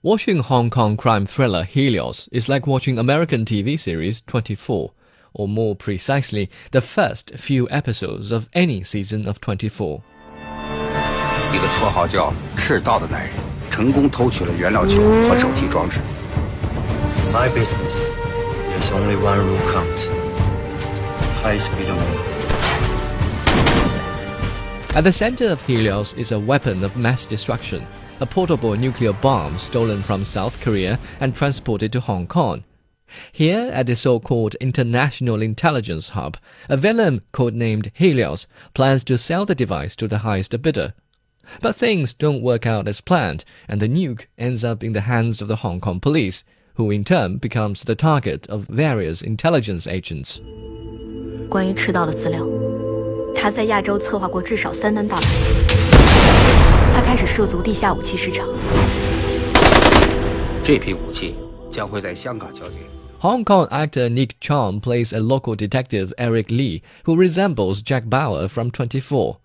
Watching Hong Kong crime thriller Helios is like watching American TV series 24, or more precisely, the first few episodes of any season of 24. 一个绰号叫“赤道”的男人，成功偷取了原料球和手提装置。My business, there's only one rule counts. High speed wins. At the center of Helios is a weapon of mass destruction a portable nuclear bomb stolen from South Korea and transported to Hong Kong. Here, at the so-called International Intelligence Hub, a villain codenamed Helios plans to sell the device to the highest bidder. But things don't work out as planned, and the nuke ends up in the hands of the Hong Kong police, who in turn becomes the target of various intelligence agents. 关于赤道的资料，他在亚洲策划过至少三单大牌。 他开始涉足地下武器市场。这批武器将会在香港交接。Hong Kong actor Nick Cheung plays a local detective Eric Lee, who resembles Jack Bauer from 24.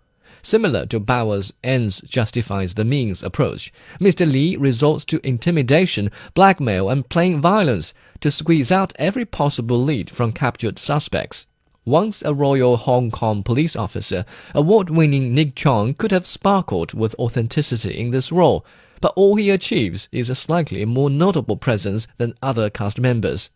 Similar to Bauer's ends justifies the means approach, Mr. Lee resorts to intimidation, blackmail, and plain violence to squeeze out every possible lead from captured suspects. Once a Royal Hong Kong police officer, award winning Nick Cheung could have sparkled with authenticity in this role, but all he achieves is a slightly more notable presence than other cast members.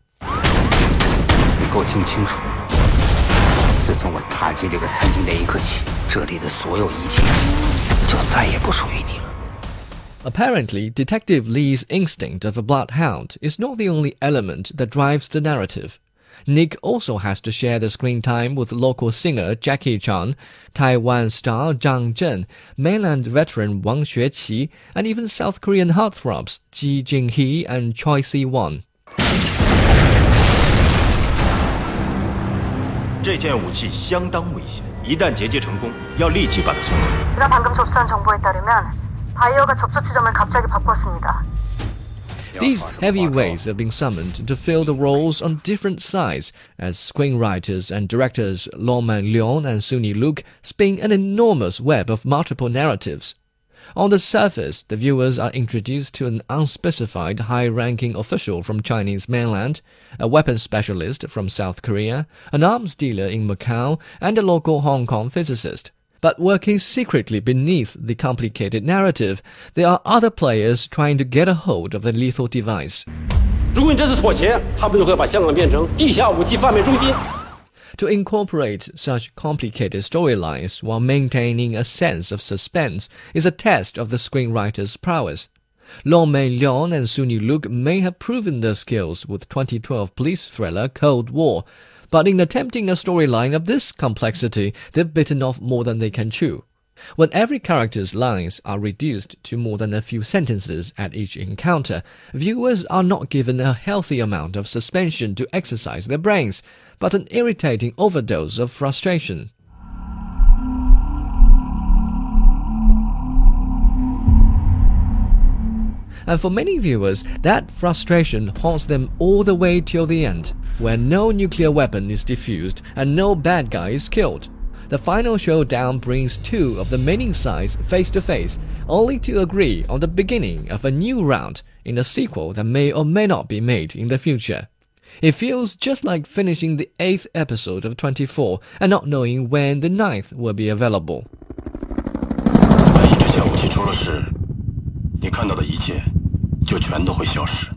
apparently Detective Lee's instinct of a bloodhound is not the only element that drives the narrative. Nick also has to share the screen time with local singer Jacky Cheung, Taiwan star Zhang Zhen, mainland veteran Wang Xueqi, and even South Korean heartthrobs Ji Jin-hee and Choi Si-won. 这件武器相当危险，一旦劫机成功，要立即把它送走。제가방금접수한정보에따르면바이어가접수지점을갑자기바꿨습니다 these heavyweights have been summoned to fill the roles on different sides as screenwriters and directors Longman Leung and Sunny Luk spin an enormous web of multiple narratives. On the surface, the viewers are introduced to an unspecified high-ranking official from Chinese mainland, a weapons specialist from South Korea, an arms dealer in Macau, and a local Hong Kong physicist. But working secretly beneath the complicated narrative, there are other players trying to get a hold of the lethal device. To incorporate such complicated storylines while maintaining a sense of suspense is a test of the screenwriter's prowess. Longman Leung and Sunny Luk may have proven their skills with 2012 police thriller Cold War, but in attempting a storyline of this complexity, they've bitten off more than they can chew. When every character's lines are reduced to more than a few sentences at each encounter, viewers are not given a healthy amount of suspension to exercise their brains, but an irritating overdose of frustration. And for many viewers, that frustration haunts them all the way till the end, where no nuclear weapon is defused and no bad guy is killed. The final showdown brings two of the main sides face to face, only to agree on the beginning of a new round in a sequel that may or may not be made in the future. It feels just like finishing the eighth episode of 24 and not knowing when the ninth will be available. 你看到的一切就全都会消失。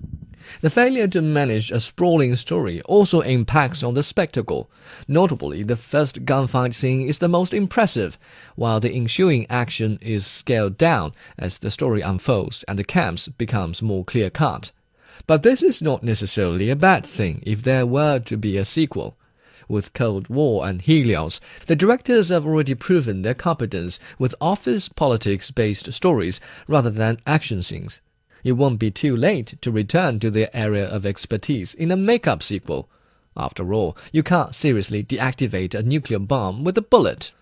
The failure to manage a sprawling story also impacts on the spectacle. Notably, the first gunfight scene is the most impressive, while the ensuing action is scaled down as the story unfolds and the camps becomes more clear cut. But this is not necessarily a bad thing if there were to be a sequel. With Cold War and Helios, the directors have already proven their competence with office politics based stories rather than action scenes. It won't be too late to return to their area of expertise in a makeup sequel. After all, you can't seriously deactivate a nuclear bomb with a bullet.